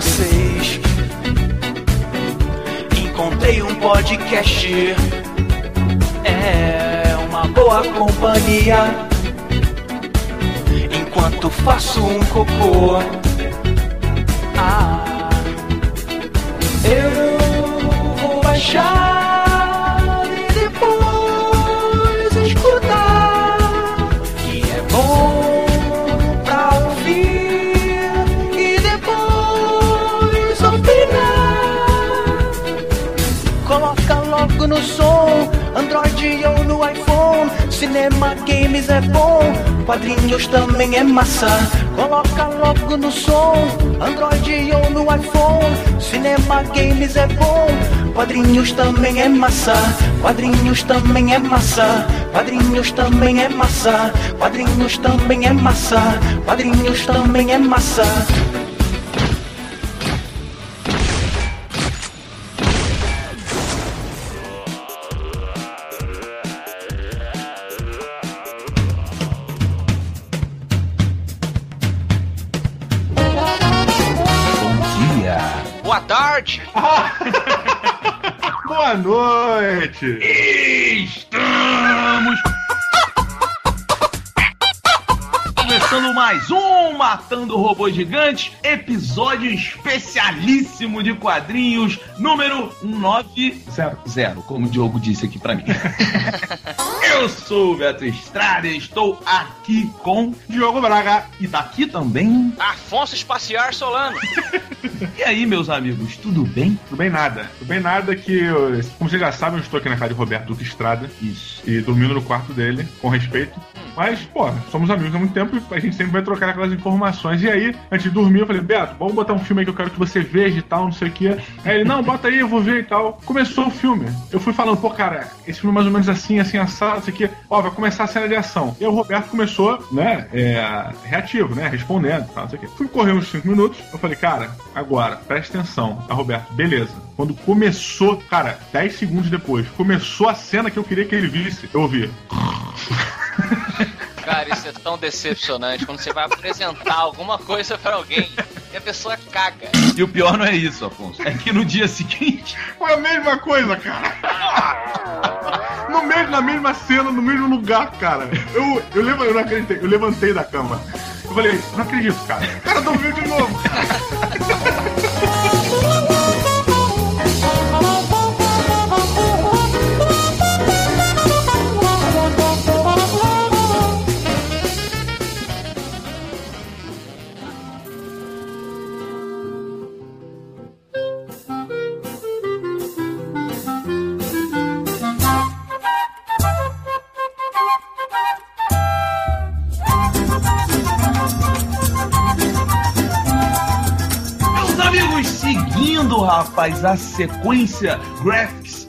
vocês. Encontrei um podcast, é uma boa companhia. Enquanto faço um cocô, Cinema, games é bom, quadrinhos também é massa. Coloca logo no som, Android ou no iPhone. Cinema, games é bom, quadrinhos também é massa. Quadrinhos também é massa. Quadrinhos também é massa. Quadrinhos também é massa. Quadrinhos também é massa. Boa noite! Estamos começando mais um Matando Robôs Gigantes, episódio especialíssimo de quadrinhos, número 190, como o Diogo disse aqui pra mim. Eu sou o Beto Estrada e estou aqui com Diogo Braga. e daqui também. Afonso Espaciar Solano. E aí, meus amigos, tudo bem? Tudo bem nada. Tudo bem nada que, eu- como vocês já sabem, eu estou aqui na casa de Roberto Duque Estrada Isso. e dormindo no quarto dele, com respeito. Mas, pô, somos amigos há muito tempo e a gente sempre vai trocar aquelas informações. E aí, antes de dormir, eu falei, Beto, vamos botar um filme aí que eu quero que você veja e tal, não sei o quê. Aí ele, não, bota aí, eu vou ver e tal. Começou o filme. Eu fui falando, pô, cara, esse filme é mais ou menos assim, assim, assado, não sei o quê. Ó, vai começar a cena de ação. E o Roberto começou, né, é, reativo, né, respondendo tal, não sei o quê. Fui correr uns 5 minutos, eu falei, cara, agora, presta atenção. A Roberto, beleza. Quando começou, cara, 10 segundos depois, começou a cena que eu queria que ele visse, eu ouvi. Cara, isso é tão decepcionante quando você vai apresentar alguma coisa pra alguém e a pessoa caga. E o pior não é isso, Afonso. É que no dia seguinte, Foi a mesma coisa, cara. No mesmo, na mesma cena, no mesmo lugar, cara. Eu, eu, levo- eu não acreditei, eu levantei da cama. Eu falei, não acredito, cara. O cara dormiu de novo, cara. Rapaz, a sequência Graphics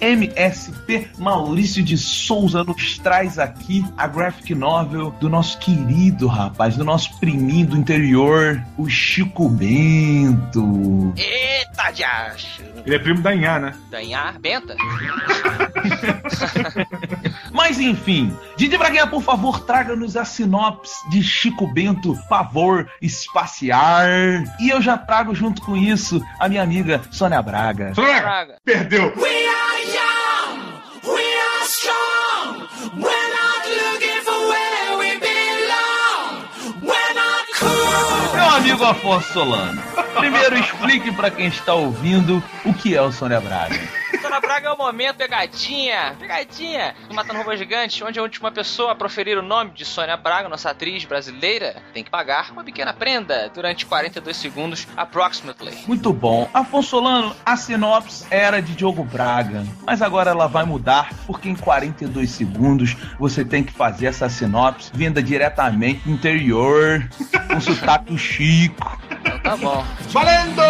Maurício de Souza nos traz aqui a graphic novel do nosso querido, rapaz, do nosso priminho do interior, o Chico Bento. Eita, diacho! Ele é primo da Inhá, né? Danhar, Benta? Mas enfim, Didi Braguinha, por favor, traga-nos a sinopse de Chico Bento, Pavor Espaciar. E eu já trago junto com isso a minha amiga Sônia Braga. Soneca, Braga. perdeu. We are amigo Afonso Solano, primeiro explique pra quem está ouvindo o que é o Sônia Braga. Dona Braga é o momento pegadinha, pegadinha do Matando Robô Gigante, onde a última pessoa a proferir o nome de Sônia Braga, nossa atriz brasileira, tem que pagar uma pequena prenda durante 42 segundos, approximately. Muito bom. Afonso Solano, a sinopse era de Diogo Braga, mas agora ela vai mudar porque em 42 segundos você tem que fazer essa sinopse vinda diretamente do interior, com sotaque do Chico. Então tá bom. Valendo!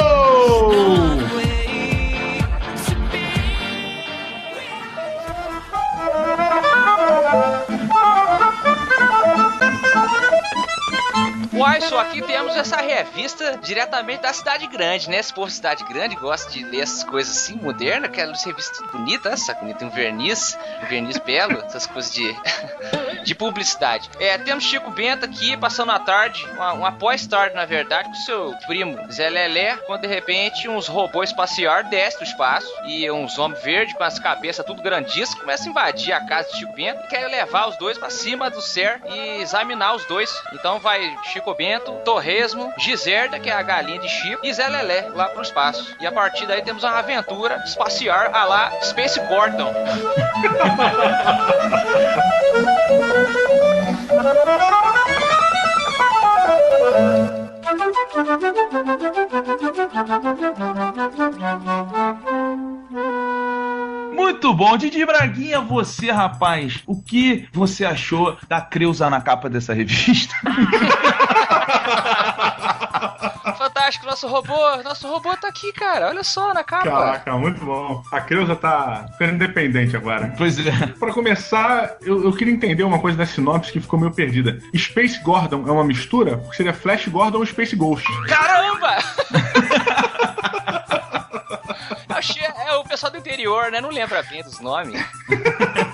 Pessoal, aqui temos essa revista diretamente da cidade grande, né? Esse povo de cidade grande gosta de ler essas coisas assim, modernas, aquelas revistas bonitas, essa bonita, tem um verniz, um verniz belo, essas coisas de, de publicidade. É, temos Chico Bento aqui, passando a tarde, uma, uma pós-tarde, na verdade, com seu primo Zé Lelé, quando de repente uns robôs espaciais descem do espaço e uns homens verdes com as cabeças tudo grandíssimas começam a invadir a casa de Chico Bento e querem levar os dois para cima do ser e examinar os dois. Então vai Chico Bento, Torresmo, Giserda, que é a galinha de Chico, e Zé Lelé lá pro espaço. E a partir daí temos uma aventura espacial a lá Space Gordon. Muito bom. Didi Braguinha, você, rapaz, o que você achou da Creuza na capa dessa revista? Fantástico, nosso robô, nosso robô tá aqui, cara. Olha só na capa. Caraca, muito bom. A Creuza tá ficando independente agora. Pois é. Pra começar, eu, eu queria entender uma coisa da sinopse que ficou meio perdida. Space Gordon é uma mistura? Porque seria Flash Gordon ou Space Ghost. Caramba! Achei, é o pessoal do interior, né? Não lembra bem dos nomes.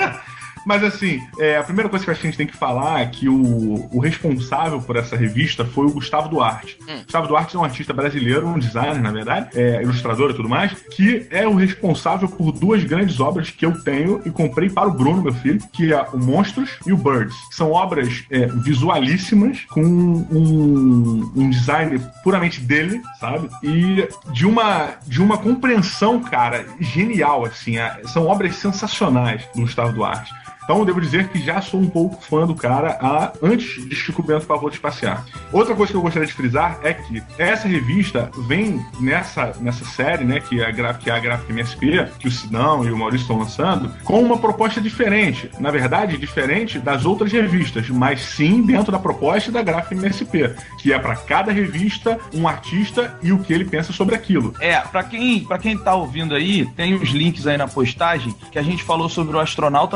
Mas assim, é, a primeira coisa que a gente tem que falar é que o, o responsável por essa revista foi o Gustavo Duarte. Hum. Gustavo Duarte é um artista brasileiro, um designer, na verdade, é, ilustrador e tudo mais, que é o responsável por duas grandes obras que eu tenho e comprei para o Bruno, meu filho, que é o Monstros e o Birds. São obras é, visualíssimas, com um, um design puramente dele, sabe? E de uma, de uma compreensão, cara, genial, assim. é- são obras sensacionais do Gustavo Duarte. Então devo dizer que já sou um pouco fã do cara a, antes de Chico Bento de Espaciar. Outra coisa que eu gostaria de frisar é que essa revista vem nessa, nessa série, né, que é a, que é a Gráfica MSP, que o Sidão e o Maurício estão lançando, com uma proposta diferente. Na verdade, diferente das outras revistas, mas sim dentro da proposta da Gráfica MSP, que é para cada revista um artista e o que ele pensa sobre aquilo. É, pra quem, pra quem tá ouvindo aí, tem os links aí na postagem que a gente falou sobre o astronauta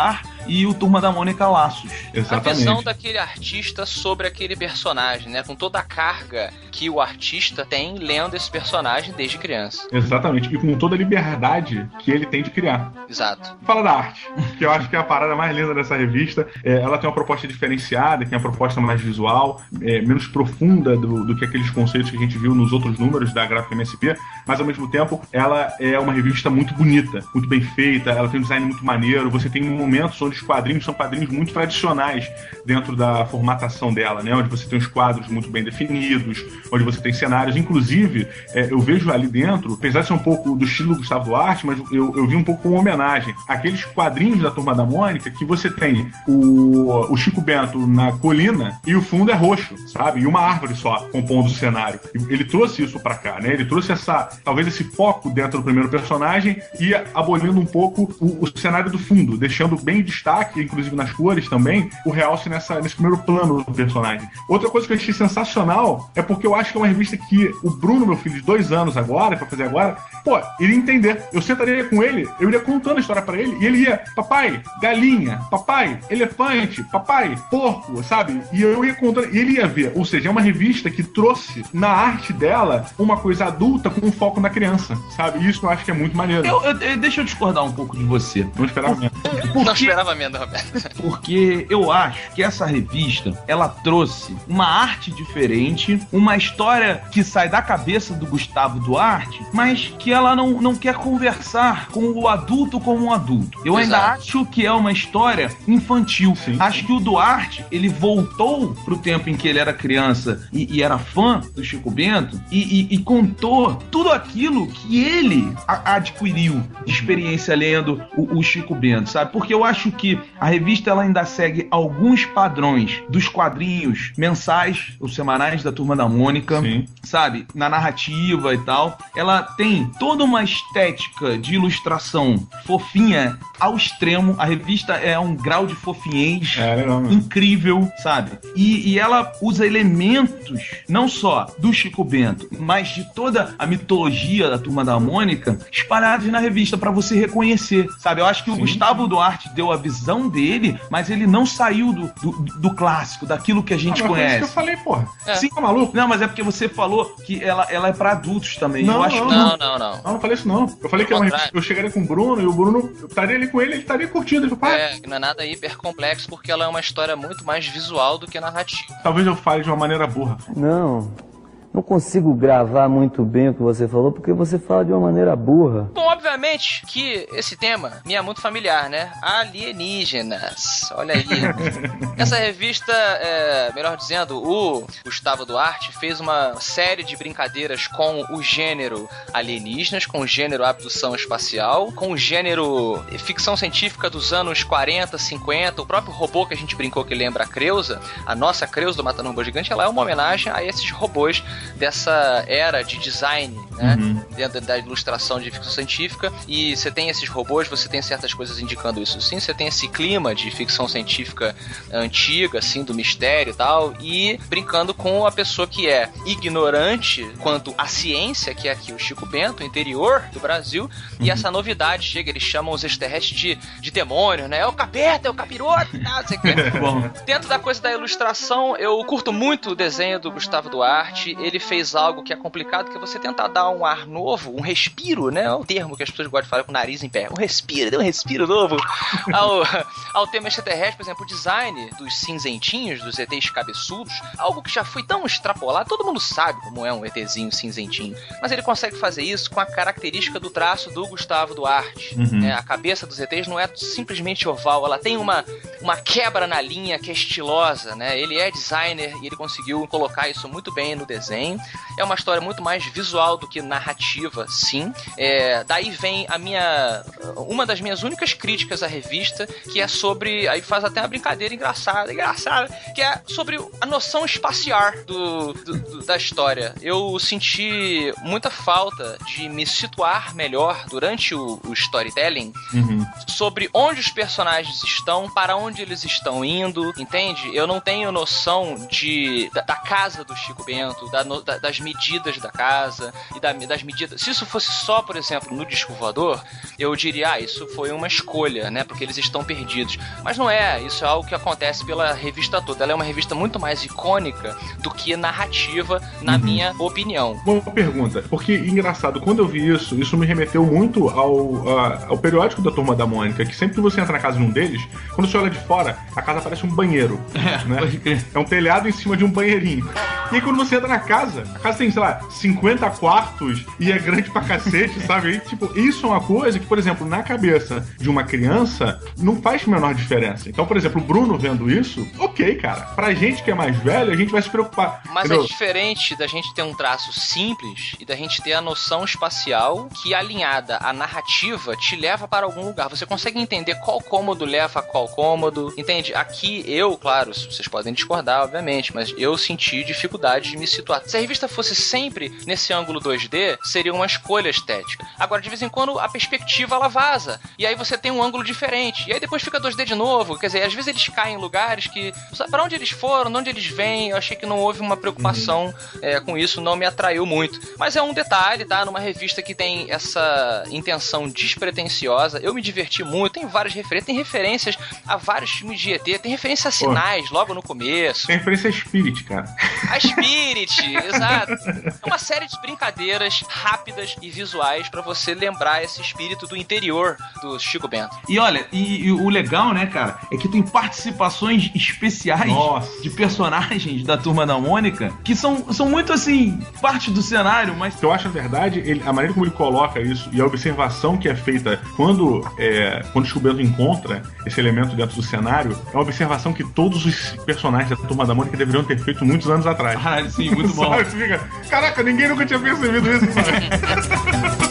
啊。E o Turma da Mônica Laços. A Exatamente. visão daquele artista sobre aquele personagem, né? Com toda a carga que o artista tem lendo esse personagem desde criança. Exatamente. E com toda a liberdade que ele tem de criar. Exato. Fala da arte, que eu acho que é a parada mais linda dessa revista. É, ela tem uma proposta diferenciada, que é uma proposta mais visual, é, menos profunda do, do que aqueles conceitos que a gente viu nos outros números da gráfica MSP, mas ao mesmo tempo ela é uma revista muito bonita, muito bem feita, ela tem um design muito maneiro. Você tem momentos onde os quadrinhos são quadrinhos muito tradicionais dentro da formatação dela, né? Onde você tem os quadros muito bem definidos, onde você tem cenários. Inclusive, é, eu vejo ali dentro, apesar de ser um pouco do estilo Gustavo Duarte, mas eu, eu vi um pouco como homenagem. Aqueles quadrinhos da Turma da Mônica que você tem o, o Chico Bento na colina e o fundo é roxo, sabe? E uma árvore só compondo o cenário. Ele trouxe isso pra cá, né? Ele trouxe essa, talvez esse foco dentro do primeiro personagem e abolindo um pouco o, o cenário do fundo, deixando bem em destaque, inclusive nas cores também, o realce nessa, nesse primeiro plano do personagem. Outra coisa que eu achei sensacional é porque eu acho que é uma revista que o Bruno, meu filho de dois anos agora, pra fazer agora, pô, iria entender. Eu sentaria com ele, eu iria contando a história pra ele, e ele ia, papai, galinha, papai, elefante, papai, porco, sabe? E eu ia contando, e ele ia ver. Ou seja, é uma revista que trouxe na arte dela uma coisa adulta com um foco na criança, sabe? E isso eu acho que é muito maneiro. Eu, eu- eu- deixa eu discordar um pouco de você. Não esperava mesmo. Não Porque, menos, Roberto. porque eu acho que essa revista, ela trouxe uma arte diferente, uma história que sai da cabeça do Gustavo Duarte, mas que ela não, não quer conversar com o adulto como um adulto. Eu ainda Exato. acho que é uma história infantil. Sim. Acho que o Duarte, ele voltou pro tempo em que ele era criança e, e era fã do Chico Bento e, e- e contou tudo aquilo que ele adquiriu de experiência lendo o, o Chico Bento, sabe? Porque eu acho que a revista ela ainda segue alguns padrões dos quadrinhos mensais ou semanais da Turma da Mônica Sim. sabe, na narrativa e tal. Ela tem toda uma estética de ilustração fofinha, ao extremo. A revista é um grau de fofinhez É, mano. incrível, sabe? E, e ela usa elementos não só do Chico Bento, mas de toda a mitologia da Turma da Mônica espalhados na revista pra você reconhecer, sabe? Eu acho que o Sim. Gustavo Duarte deu a visão dele, mas ele não saiu do, do, do clássico, daquilo que a gente Ah, mas foi isso que eu conhece. falei, porra. É. Sim, Tá maluco? não, mas é porque você falou que ela, ela é pra adultos também. Não, eu acho não, que Não, não, não. Não, não falei isso não. Eu falei que é uma eu chegaria com o Bruno e o Bruno eu estaria ali com ele, ele estaria curtindo. Ele falou, "Pá, É, não é nada hiper complexo porque ela é uma história muito mais visual do que narrativa. talvez eu fale de uma maneira burra. Não, não consigo gravar muito bem o que você falou porque você fala de uma maneira burra. Bom, obviamente que esse tema me é muito familiar, né? Alienígenas. Olha aí. Essa revista, é, melhor dizendo, o Gustavo Duarte fez uma série de brincadeiras com o gênero alienígenas, com o gênero abdução espacial, com o gênero ficção científica dos anos 40, 50. O próprio robô que a gente brincou que lembra a Creusa, a nossa Creusa do Matando Robô Gigante, ela é uma homenagem a esses robôs dessa era de design, né? Dentro da ilustração de ficção científica. E você tem esses robôs, você tem certas coisas indicando isso sim. Você tem esse clima de ficção científica antiga, assim, do mistério e tal. E brincando com a pessoa que é ignorante quanto à ciência, que é aqui o Chico Bento, interior do Brasil. E essa novidade chega, eles chamam os extraterrestres de, de demônio, né? É o capeta, é o capiroto sei o quê. Bom, Dentro da coisa da ilustração, eu curto muito o desenho do Gustavo Duarte. Ele fez algo que é complicado, que é você tentar dar um ar novo, um respiro, né? É o termo que as pessoas gostam de falar com o nariz em pé. Um respiro, dê um respiro novo ao, ao tema extraterrestre, por exemplo, o design dos cinzentinhos, dos ETs cabeçudos, algo que já foi tão extrapolado, todo mundo sabe como é um ETzinho cinzentinho, mas ele consegue fazer isso com a característica do traço do Gustavo Duarte. Uhum. né? A cabeça dos ETs não é simplesmente oval, ela tem uma, uma quebra na linha que é estilosa, né? Ele é designer e ele conseguiu colocar isso muito bem no desenho. É uma história muito mais visual do que narrativa, sim. É, daí vem a minha. Uma das minhas únicas críticas à revista, que é sobre. Aí faz até uma brincadeira engraçada, engraçada, que é sobre a noção espacial do, do- do- da história. Eu senti muita falta de me situar melhor durante o, o storytelling Uhum. sobre onde os personagens estão, para onde eles estão indo, entende? Eu não tenho noção de da, da casa do Chico Bento, da da- das medidas da casa e da- das medidas. Se isso fosse só, por exemplo, no disco voador, eu diria, ah, isso foi uma escolha, né? Porque eles estão perdidos. Mas não é, isso é algo que acontece pela revista toda. Ela é uma revista muito mais icônica do que narrativa, na minha opinião. Boa pergunta, porque engraçado, quando eu vi isso, isso me remeteu muito ao, a- ao periódico da Turma da Mônica, que sempre que você entra na casa de um deles, quando você olha de fora, a casa parece um banheiro. né? pode crer. É um telhado em cima de um banheirinho. E aí quando você entra na casa, a casa tem, sei lá, 50 quartos e é grande pra cacete, sabe? E, tipo, isso é uma coisa que, por exemplo, na cabeça de uma criança, não faz a menor diferença. Então, por exemplo, o Bruno vendo isso, ok, cara. Pra gente que é mais velho, a gente vai se preocupar. Mas entendeu? é diferente da gente ter um traço simples e da gente ter a noção espacial que, alinhada à narrativa, te leva para algum lugar. Você consegue entender qual cômodo leva a qual cômodo, entende? Aqui eu, claro, vocês podem discordar, obviamente, mas eu senti dificuldade de me situar. Se a revista fosse sempre nesse ângulo 2D, seria uma escolha estética. Agora, de vez em quando, a perspectiva ela vaza. E aí você tem um ângulo diferente. E aí depois fica 2D de novo. Quer dizer, às vezes eles caem em lugares que. Para onde eles foram, de onde eles vêm, eu achei que não houve uma preocupação é, com isso, não me atraiu muito. Mas é um detalhe, tá? Numa revista que tem essa intenção despretensiosa, eu me diverti muito. Tem várias referências, tem referências a vários filmes de ET, tem referência a sinais logo no começo. Tem referência a Spirit, cara. A Spirit, exato. É uma série de brincadeiras rápidas e visuais pra você lembrar esse espírito do interior do Chico Bento. E olha, e, e o legal, né, cara, é que tem participações especiais Nossa. de personagens da Turma da Mônica que são, são muito assim, parte do cenário, mas eu acho a verdade, ele- a maneira como ele coloca isso e a observação que é feita quando, é, quando o Chico Bento encontra esse elemento dentro do cenário, é uma observação que todos os personagens da Turma da Mônica deveriam ter feito muitos anos atrás. Caralho, sim, muito bom. Sabe? Fica, Caraca, ninguém nunca tinha percebido isso, sabe?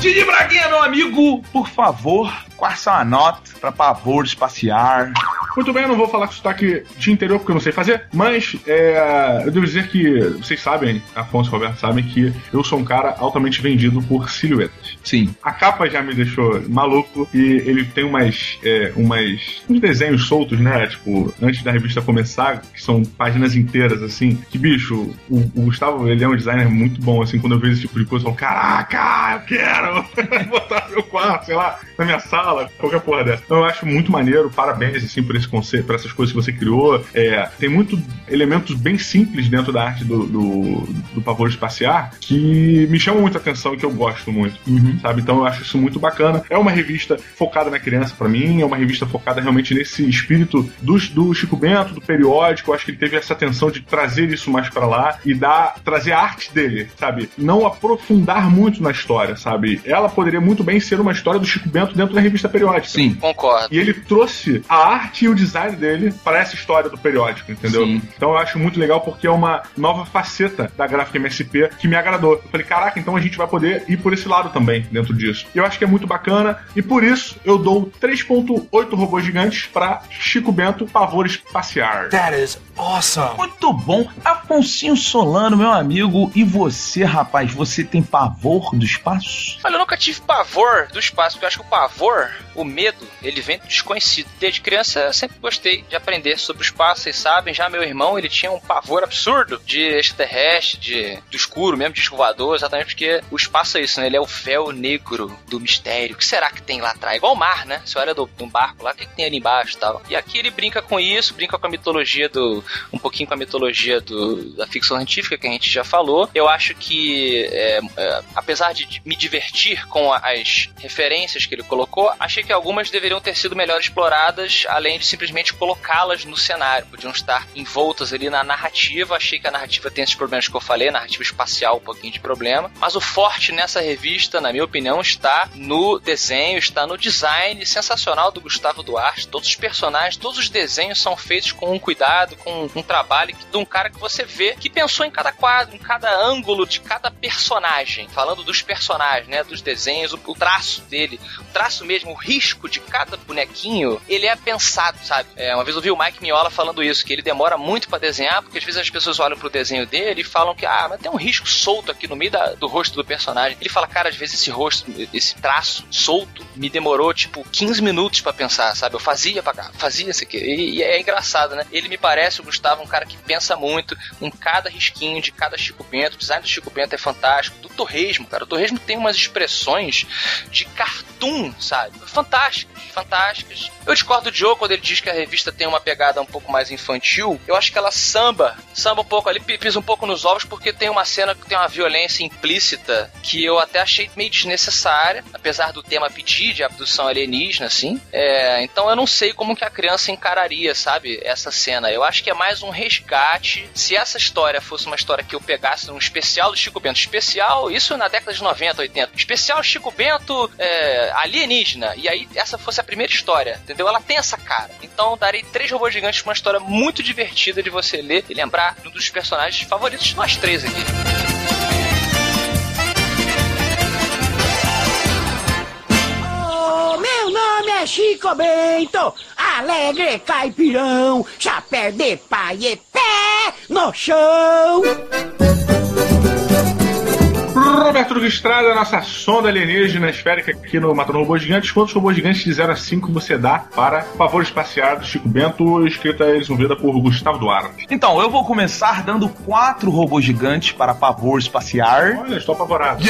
Didi Braguinha, meu amigo, por favor, quais são a nota pra pavor espaciar? Muito bem, eu não vou falar com sotaque de interior porque eu não sei fazer, mas é, eu devo dizer que vocês sabem, Afonso e Roberto sabem que eu sou um cara altamente vendido por silhuetas. Sim. A capa já me deixou maluco e ele tem umas, é, umas uns desenhos soltos, né? Tipo, antes da revista começar, que são páginas inteiras, assim. Que bicho, o, o Gustavo, ele é um designer muito bom, assim. Quando eu vejo esse tipo de coisa, eu falo, caraca, eu quero botar no meu quarto, sei lá, na minha sala, qualquer porra dessa. Então eu acho muito maneiro, parabéns, assim, por esse conceito, por essas coisas que você criou. É, tem muito elementos bem simples dentro da arte do, do, do Pavor Espaciar que me chamam muita atenção e que eu gosto muito, sabe? Então eu acho isso muito bacana. É uma revista focada na criança pra mim, é uma revista focada realmente nesse espírito do, do Chico Bento, do periódico. Eu acho que ele teve essa atenção de trazer isso mais pra lá e dar, trazer a arte dele, sabe? Não aprofundar muito na história, sabe? Ela poderia muito bem ser uma história do Chico Bento dentro da revista periódica. Sim. Concordo. E ele trouxe a arte e o design dele para essa história do periódico, entendeu? Sim. Então eu acho muito legal porque é uma nova faceta da gráfica MSP que me agradou. Eu falei, caraca, então a gente vai poder ir por esse lado também dentro disso. E eu acho que é muito bacana e por isso eu dou 3.8 robôs gigantes para Chico Bento Pavor Espaciar. That is awesome. Muito bom. Afonsinho Solano, meu amigo. E você, rapaz, você tem pavor do espaço? Olha, eu nunca tive pavor do espaço, porque eu acho que o pavor, o medo, ele vem do desconhecido. Desde criança eu sempre gostei de aprender sobre o espaço, vocês sabem. Já meu irmão, ele tinha um pavor absurdo de extraterrestre, de, do escuro mesmo, de escovador, exatamente porque o espaço é isso, né? Ele é o véu negro do mistério. O que será que tem lá atrás? Igual o mar, né? Você olha do, de um barco lá, o que, que tem ali embaixo e tal. E aqui ele brinca com isso, brinca com a mitologia do. Um pouquinho com a mitologia do, da ficção científica que a gente já falou. Eu acho que, é, é, apesar de me divertir com a- as referências que ele colocou, achei que algumas deveriam ter sido melhor exploradas, além de simplesmente colocá-las no cenário. Podiam estar envoltas ali na narrativa. Achei que a narrativa tem esses problemas que eu falei, narrativa espacial, um pouquinho de problema. Mas o forte nessa revista, na minha opinião, está no desenho, está no design sensacional do Gustavo Duarte. Todos os personagens, todos os desenhos são feitos com um cuidado, com um trabalho de um cara que você vê que pensou em cada quadro, em cada ângulo de cada personagem. Falando dos personagens, né? Dos desenhos, o, o traço dele, o traço mesmo, o risco de cada bonequinho, ele é pensado, sabe? É, uma vez eu vi o Mike Miola falando isso, que ele demora muito pra desenhar, porque às vezes as pessoas olham pro desenho dele e falam que, ah, mas tem um risco solto aqui no meio da- do rosto do personagem. Ele fala, cara, às vezes esse rosto, esse traço solto, me demorou, tipo, 15 minutos pra pensar, sabe? Eu fazia pra cá, fazia isso aqui. E, e é engraçado, né? Ele me parece, o Gustavo, um cara que pensa muito em cada risquinho de cada Chico Bento. O design do Chico Bento é fantástico. Do Torresmo, cara. O Torresmo tem umas expressões de cartoon, sabe? Fantásticas, fantásticas. Eu discordo do Joe quando ele diz que a revista tem uma pegada um pouco mais infantil. Eu acho que ela samba, samba um pouco ali, pi- pisa um pouco nos ovos, porque tem uma cena que tem uma violência implícita que eu até achei meio desnecessária, apesar do tema pedir de abdução alienígena, assim. É, então eu não sei como que a criança encararia, sabe, essa cena. Eu acho que é mais um resgate. Se essa história fosse uma história que eu pegasse num especial do Chico Bento, especial, isso na década de 90, 80, especial Chico Bento é, alienígena, e aí essa fosse a primeira história, entendeu? Ela tem essa cara. Então darei três robôs gigantes uma história muito divertida de você ler e lembrar um dos personagens favoritos de nós três aqui. Meu nome é Chico Bento, alegre caipirão, chapéu de pé no chão. Roberto Hugo Estrada, nossa sonda alienígena esférica aqui no Matando Robôs Gigantes. Quantos robôs gigantes de 0 a 5 você dá para Pavor Espaciar do Chico Bento, escrita e desenvolvida por Gustavo Duarte? Então, eu vou começar dando quatro robôs gigantes para pavor espaciar. Olha, estou apavorado.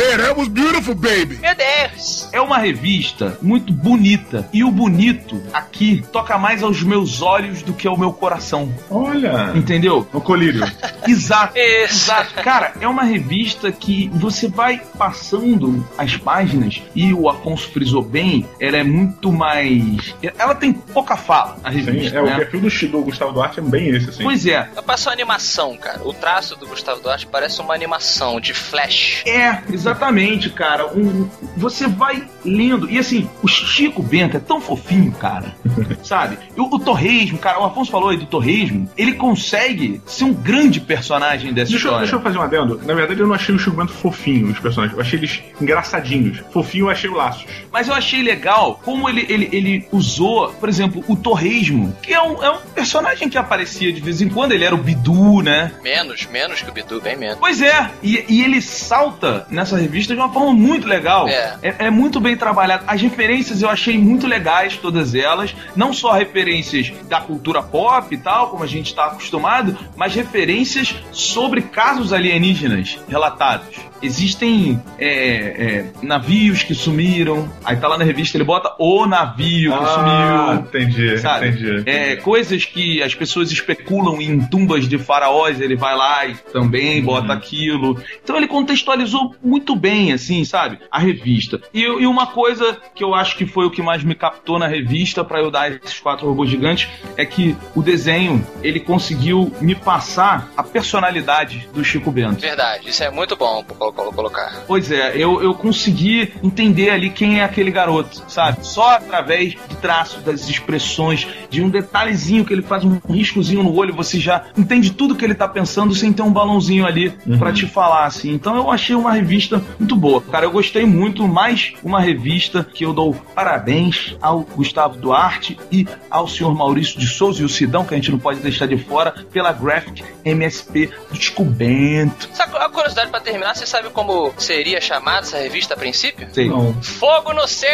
Meu Deus! É uma revista muito bonita. E o bonito aqui toca mais aos meus olhos do que ao meu coração. Olha, Entendeu? no colírio. Exato. Exato. Cara, é uma revista que você vai passando as páginas e o Afonso frisou bem, ela é muito mais. Ela tem pouca fala, a Sim, revista. é, o né? perfil do, do Gustavo Duarte é bem esse, assim. Pois é. Eu passo a animação, cara. O traço do Gustavo Duarte parece uma animação de flash. É, exatamente, cara. Um, você vai lendo. E assim, o Chico Bento é tão fofinho, cara. sabe? E o, o Torresmo, cara, o Afonso falou aí do Torresmo. Ele consegue ser um grande personagem dessa Deixa, história. deixa eu fazer um adendo. Na verdade, eu não achei o Chico Bento fofinho. Os personagens. Eu achei eles engraçadinhos. Fofinho, eu achei o Laços. Mas eu achei legal como ele, ele, ele usou, por exemplo, o Torresmo, que é um, é um personagem que aparecia de vez em quando, ele era o Bidu, né? Menos, menos que o Bidu, bem menos. Pois é, e, e ele salta nessa revista de uma forma muito legal. É. é muito bem trabalhado. As referências eu achei muito legais, todas elas. Não só referências da cultura pop e tal, como a gente está acostumado, mas referências sobre casos alienígenas relatados. Existem é, é, navios que sumiram. Aí tá lá na revista, ele bota o navio que Ah, sumiu. entendi, Sabe? entendi. É, coisas que as pessoas especulam em tumbas de faraós, ele vai lá e também bota aquilo. Então ele contextualizou muito bem, assim, sabe? A revista. E, e uma coisa que eu acho que foi o que mais me captou na revista para eu dar esses quatro robôs gigantes é que o desenho ele conseguiu me passar a personalidade do Chico Bento. Verdade, isso é muito bom colocar. Pois é, eu, eu consegui entender ali quem é aquele garoto, sabe? Só através de traços, das expressões, de um detalhezinho que ele faz um riscozinho no olho, você já entende tudo que ele tá pensando sem ter um balãozinho ali pra te falar, assim. Então eu achei uma revista muito boa. Cara, eu gostei muito, mais uma revista que eu dou parabéns ao Gustavo Duarte e ao senhor Maurício de Souza e o Sidão, que a gente não pode deixar de fora, pela Graphic MSP do Chico Bento. Sabe, a curiosidade pra terminar, você sabe como seria chamada essa revista a princípio? Sei. Não. Fogo no Céu!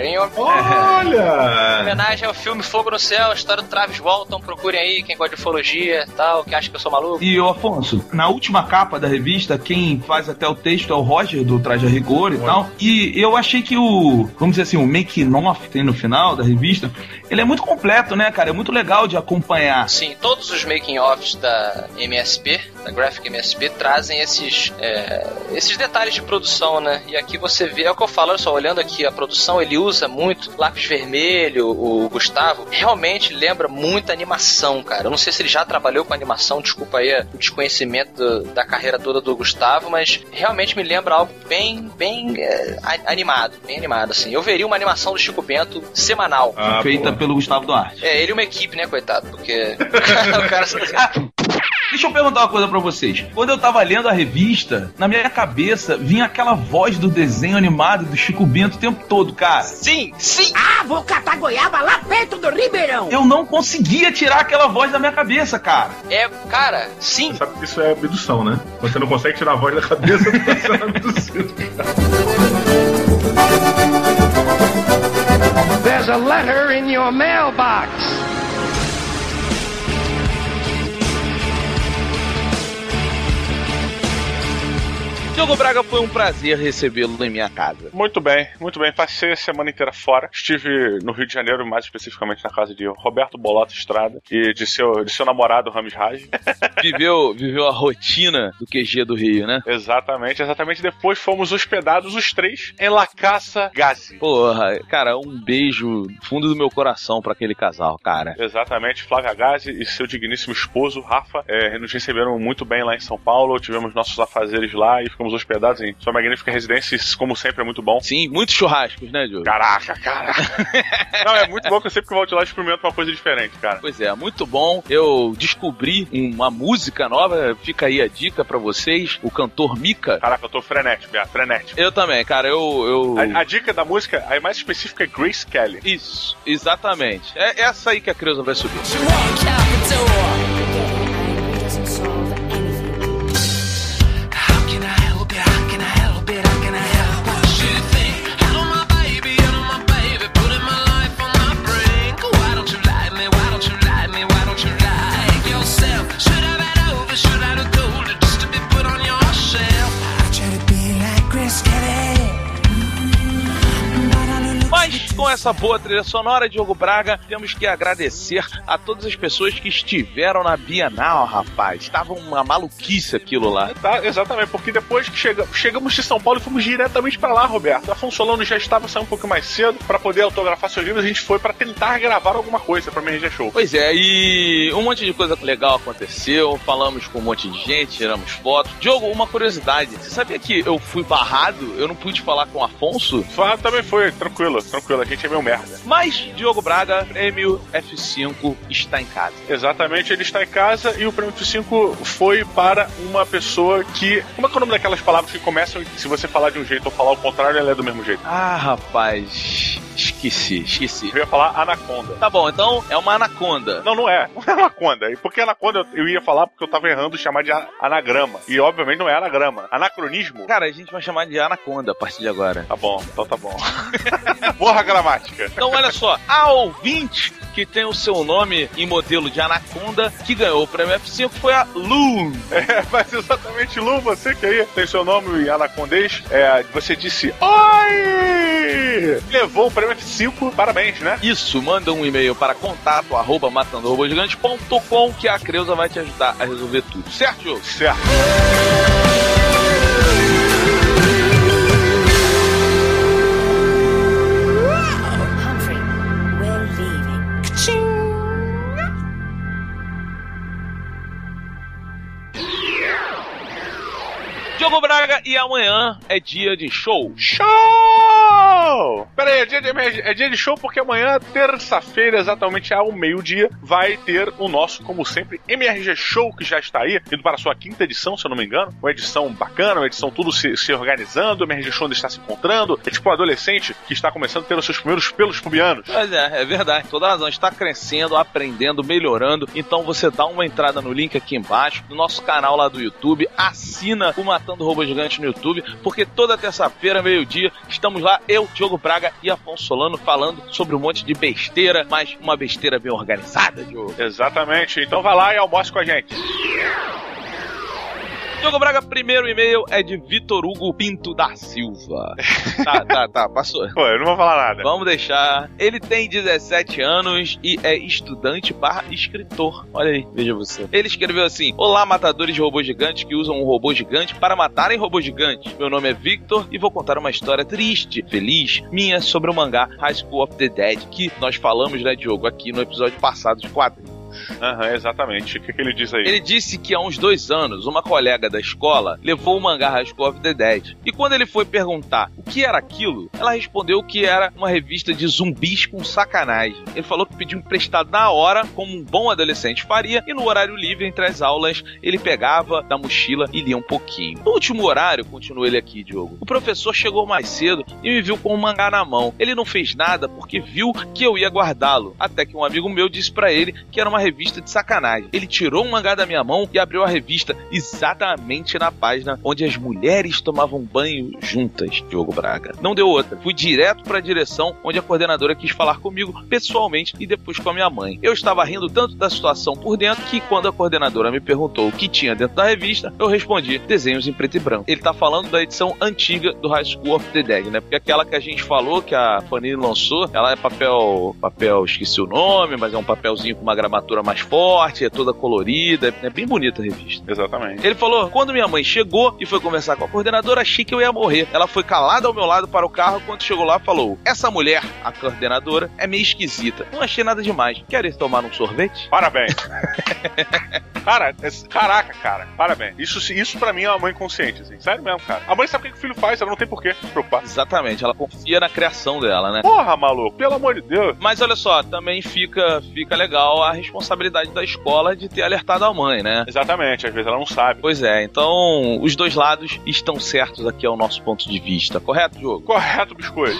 Em Olha! homenagem ao filme Fogo no Céu, a história do Travis Walton. Procurem aí quem gosta de ufologia e tal, que acha que eu sou maluco. E, ô Afonso, na última capa da revista, quem faz até o texto é o Roger, do Traje a Rigor e tal. E eu achei que o, vamos dizer assim, o make-off que tem no final da revista, ele é muito completo, né, cara? É muito legal de acompanhar. Sim, todos os making-offs da MSP, da Graphic MSP, trazem esses, é, esses detalhes de produção, né? E aqui você vê, é o que eu falo, olha só, olhando aqui a produção, ele usa muito lápis vermelho, o Gustavo, realmente lembra muita animação, cara. Eu não sei se ele já trabalhou com animação, desculpa aí o desconhecimento do- da carreira toda do Gustavo, mas realmente me lembra algo bem, bem é, animado, bem animado, assim. Eu veria uma animação do Chico Bento semanal. Ah, feita pô. pelo Gustavo Duarte. É, ele e uma equipe, né, coitado? Porque o cara. Deixa eu perguntar uma coisa pra vocês. Quando eu tava lendo a revista, na minha cabeça vinha aquela voz do desenho animado do Chico Bento o tempo todo, cara. Sim, sim! Ah, vou catar goiaba lá perto do Ribeirão. Eu não conseguia tirar aquela voz da minha cabeça, cara. É, cara, sim. Você sabe que isso é abdução, né? Você não consegue tirar a voz da cabeça, tá sendo abduzido. There's a letter in your mailbox. Diogo Braga, foi um prazer recebê-lo em minha casa. Muito bem, muito bem. Passei a semana inteira fora. Estive no Rio de Janeiro, mais especificamente na casa de Roberto Bolota Estrada e de seu, de seu namorado, Rames Raj. Viveu, viveu a rotina do QG do Rio, né? exatamente, exatamente. Depois fomos hospedados os três em La Casa Gazi. Porra, cara, um beijo fundo do meu coração pra aquele casal, cara. Exatamente, Flávia Gazi e seu digníssimo esposo, Rafa, eh, nos receberam muito bem lá em São Paulo. Tivemos nossos afazeres lá e ficamos hospedados em sua magnífica residência. como sempre, é muito bom. Sim, muitos churrascos, né, Diogo? Caraca, caraca. Não, é muito bom que eu sempre que volto lá experimento uma coisa diferente, cara. Pois é, muito bom. Eu descobri uma música nova, fica aí a dica pra vocês, o cantor Mika. Caraca, eu tô frenético, Beato, frenético. Eu também, cara, eu... eu... A, a dica da música, a mais específica é Grace Kelly. Isso, exatamente. É essa aí que a Creuza vai subir. doesn't essa boa trilha sonora, Diogo Braga, temos que agradecer a todas as pessoas que estiveram na Bienal, rapaz. Tava uma maluquice aquilo lá. Tá, exatamente, porque depois que chega, chegamos de São Paulo e fomos diretamente pra lá, Roberto. Afonso Solano já estava saindo um pouco mais cedo pra poder autografar seus livros. A gente foi pra tentar gravar alguma coisa pra MRG Show. Pois é, e um monte de coisa legal aconteceu, falamos com um monte de gente, tiramos fotos. Diogo, uma curiosidade, você sabia que eu fui barrado, eu não pude falar com o Afonso? Ah, também foi, tranquilo. tranquilo, a gente meio merda. Mas Diogo Braga, prêmio F5 está em casa. Exatamente, ele está em casa e o prêmio F5 foi para uma pessoa que. Como é que é o nome daquelas palavras que começam se você falar de um jeito ou falar o contrário, ela é do mesmo jeito? Ah, rapaz. Esqueci, esqueci. Eu ia falar anaconda. Tá bom, então é uma anaconda. Não, não é. Não é anaconda. E por que anaconda eu- ia falar porque eu tava errando chamar de anagrama. E obviamente não é anagrama. Anacronismo? Cara, a gente vai chamar de anaconda a partir de agora. Tá bom, então tá bom. Porra gramática. Então, olha só, a ouvinte que tem o seu nome em modelo de anaconda, que ganhou o prêmio F5 foi a Loon. É, mas exatamente, Lu, você que aí tem seu nome em anacondês, é, você disse Oi! Levou o prêmio F5, parabéns, né? Isso, manda um e-mail para contato arroba matandorobogigante.com que a Creuza vai te ajudar a resolver tudo. Certo, Diogo? Certo. Diogo Braga, e amanhã é dia de show. Show! Pera aí, é dia, de, é dia de show porque amanhã, terça-feira, exatamente ao meio-dia, vai ter o nosso, como sempre, MRG Show, que já está aí, indo para a sua quinta edição, se eu não me engano. Uma edição bacana, uma edição tudo se, se organizando, o MRG Show ainda está se encontrando. É tipo um adolescente que está começando a ter os seus primeiros pelos pubianos. Mas é, é verdade, toda razão. Está crescendo, aprendendo, melhorando. Então você dá uma entrada no link aqui embaixo, no nosso canal lá do YouTube, assina o Matando Robô Gigante no YouTube, porque toda terça-feira, meio-dia, estamos lá, eu, Diogo Braga e Afonso Solano, falando sobre um monte de besteira, mas uma besteira bem organizada, Diogo. Exatamente. Então vai lá e almoce com a gente. Diogo Braga, primeiro e-mail é de Vitor Hugo Pinto da Silva. tá, tá, tá, passou. Pô, eu não vou falar nada. Vamos deixar. Ele tem 17 anos e é estudante barra escritor. Olha aí, veja você. Ele escreveu assim: Olá, matadores de robôs gigantes que usam um robô gigante para matarem robôs gigantes. Meu nome é Victor e vou contar uma história triste, feliz, minha sobre o mangá High School of the Dead, que nós falamos, né, Diogo, aqui no episódio passado de quadrinhos. Aham, exatamente. O que, que ele diz aí? Ele disse que há uns dois anos, uma colega da escola levou o mangá of the Dead. E quando ele foi perguntar o que era aquilo, ela respondeu que era uma revista de zumbis com sacanagem. Ele falou que pediu emprestado na hora, como um bom adolescente faria, e no horário livre entre as aulas ele pegava da mochila e lia um pouquinho. No último horário, continua ele aqui, Diogo, o professor chegou mais cedo e me viu com o mangá na mão. Ele não fez nada porque viu que eu ia guardá-lo, até que um amigo meu disse pra ele que era uma revista de sacanagem. Ele tirou um mangá da minha mão e abriu a revista exatamente na página onde as mulheres tomavam banho juntas, Diogo Braga. Não deu outra. Fui direto pra direção onde a coordenadora quis falar comigo pessoalmente e depois com a minha mãe. Eu estava rindo tanto da situação por dentro que quando a coordenadora me perguntou o que tinha dentro da revista, eu respondi desenhos em preto e branco. Ele tá falando da edição antiga do High School of the Dead, né? Porque aquela que a gente falou que a Panini lançou, ela é papel, papel, esqueci o nome, mas é um papelzinho com uma gramatura mais forte, é toda colorida, é bem bonita a revista. Exatamente. Ele falou: quando minha mãe chegou e foi conversar com a coordenadora, achei que eu ia morrer. Ela foi calada ao meu lado para o carro. Quando chegou lá, falou: Essa mulher, a coordenadora, é meio esquisita. Não achei nada demais. Quer ir tomar um sorvete? Parabéns. cara, esse- caraca, cara, parabéns. Isso, isso pra mim é uma mãe consciente, assim. Sério mesmo, cara. A mãe sabe o que o filho faz, ela não tem por que se preocupar. Exatamente, ela confia na criação dela, né? Porra, maluco, pelo amor de Deus. Mas olha só, também fica, fica legal a responsabilidade da escola de ter alertado a mãe, né? Exatamente, às vezes ela não sabe. Pois é, então os dois lados estão certos aqui ao nosso ponto de vista, correto, Diogo? Correto, biscoito.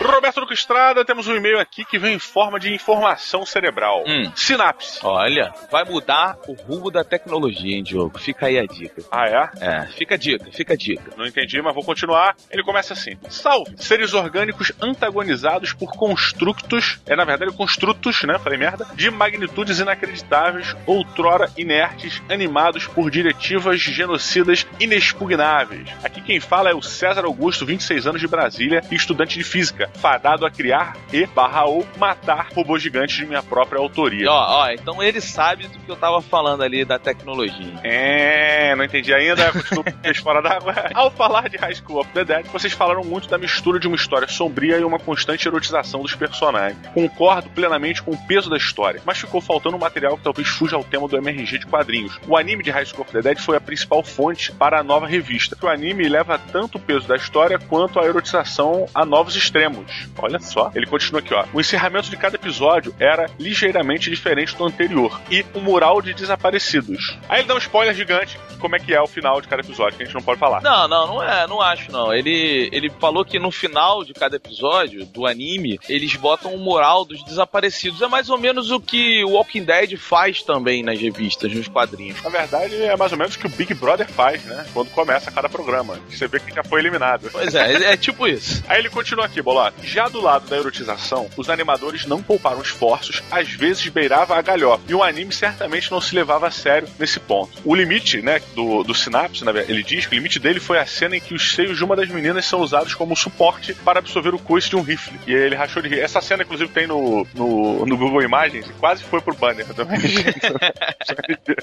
Roberto Luca Estrada, temos um e-mail aqui que vem em forma de informação cerebral. Hum. Sinapse. Olha, vai mudar o rumo da tecnologia, hein, Diogo? Fica aí a dica. Ah, é? É, fica a dica, fica a dica. Não entendi, mas vou continuar. Ele começa assim: Salve! Seres orgânicos antagonizados por construtos, é na verdade construtos, né? Falei merda, de magnitudes inacreditáveis, outrora inertes, animados por diretivas genocidas inexpugnáveis. Aqui quem fala é o César Augusto, 26 anos de Brasília e estudante de física. Fadado a criar e barra ou matar robôs gigantes de minha própria autoria. Ó, ó, então ele sabe do que eu tava falando ali da tecnologia. É, não entendi ainda, continuo fora d'água. Ao falar de High School of the Dead, vocês falaram muito da mistura de uma história sombria e uma constante erotização dos personagens. Concordo plenamente com o peso da história, mas ficou faltando um material que talvez fuja ao tema do MRG de quadrinhos. O anime de High School of the Dead foi a principal fonte para a nova revista. O anime leva tanto o peso da história quanto a erotização a novos extremos. Olha só. Ele continua aqui, ó. O encerramento de cada episódio era ligeiramente diferente do anterior. E um mural de desaparecidos. Aí ele dá um spoiler gigante como é que é o final de cada episódio, que a gente não pode falar. Não, não, não é, não acho não. Ele, ele falou que no final de cada episódio do anime, eles botam o moral dos desaparecidos. É mais ou menos o que o Walking Dead faz também nas revistas, nos quadrinhos. Na verdade, é mais ou menos o que o Big Brother faz, né? Quando começa cada programa. Você vê que já foi eliminado. Pois é, é, é tipo isso. Aí ele continua aqui, Já do lado da erotização, os animadores não pouparam esforços, às vezes beirava a galhofa. E o anime certamente não se levava a sério nesse ponto. O limite, né, do, do Synapse, né, ele diz que o limite dele foi a cena em que os seios de uma das meninas são usados como suporte para absorver o coice de um rifle. E ele rachou de rir. Essa cena, inclusive, tem no, no, no Google Imagens e quase foi pro banner também.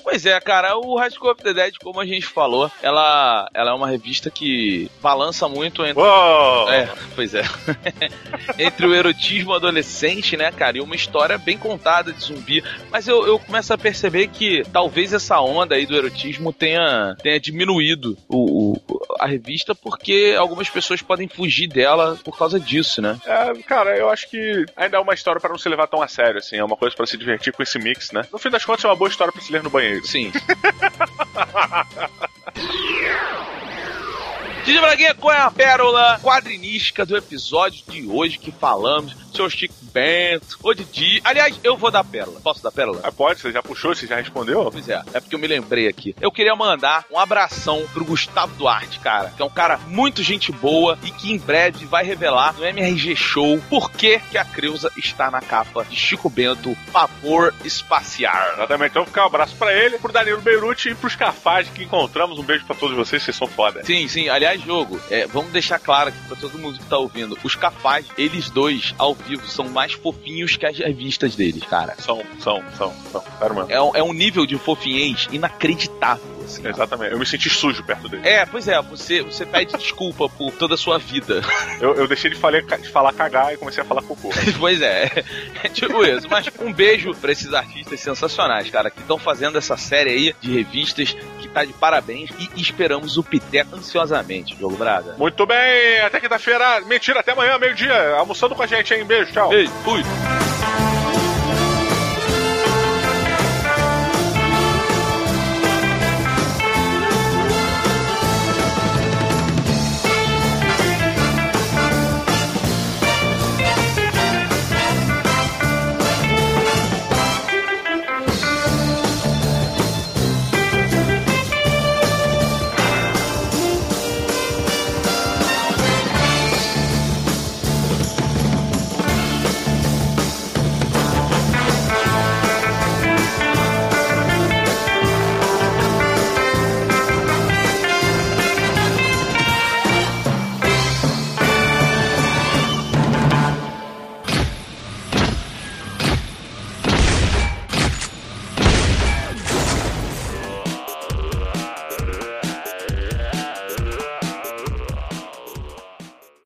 Pois é, cara, o High School of the Dead, como a gente falou, ela, ela é uma revista que balança muito entre. Uou! É, pois é. entre o erotismo adolescente, né, cara, e uma história bem contada de zumbi. Mas eu, eu começo a perceber que talvez essa onda aí do erotismo tenha, tenha diminuído o, o- a revista, porque algumas pessoas podem fugir dela por causa disso, né? É, cara, eu acho que ainda é uma história pra não se levar tão a sério, assim. É uma coisa pra se divertir com esse mix, né? No fim das contas, é uma boa história pra se ler no banheiro. Sim. Didi Braguinha, qual é a pérola quadrinística do episódio de hoje que falamos? Seu Chico Bento, ô Didi. Aliás, eu vou dar pérola. Posso dar pérola? Ah, pode, você já puxou, você já respondeu? Pois é, é porque eu me lembrei aqui. Eu queria mandar um abração pro Gustavo Duarte, cara, que é um cara muito gente boa e que em breve vai revelar no MRG Show por que, que a Creuza está na capa de Chico Bento, Favor Espaciar. Exatamente, então ficar um abraço pra ele, pro Danilo Beirute e pros Cafage que encontramos. Um beijo pra todos vocês, vocês são foda. Sim, sim. Aliás, jogo, é, vamos deixar claro aqui pra todo mundo que tá ouvindo. Os Cafaz, eles dois, ao vivo, são mais fofinhos que as revistas deles, cara. São, são, são, são. É, é um nível de fofinhez inacreditável. Assim. Exatamente, eu me senti sujo perto dele. É, pois é, você, você pede desculpa por toda a sua vida. Eu, eu deixei de falar, de falar cagar e comecei a falar cocô. pois é, é tipo isso. Mas um beijo pra esses artistas sensacionais, cara, que estão fazendo essa série aí de revistas que tá de parabéns e esperamos o Piteco ansiosamente, Diogo Braga. Muito bem, até quinta-feira. Mentira, até amanhã, meio-dia. Almoçando com a gente, hein? Beijo, tchau. Beijo, fui.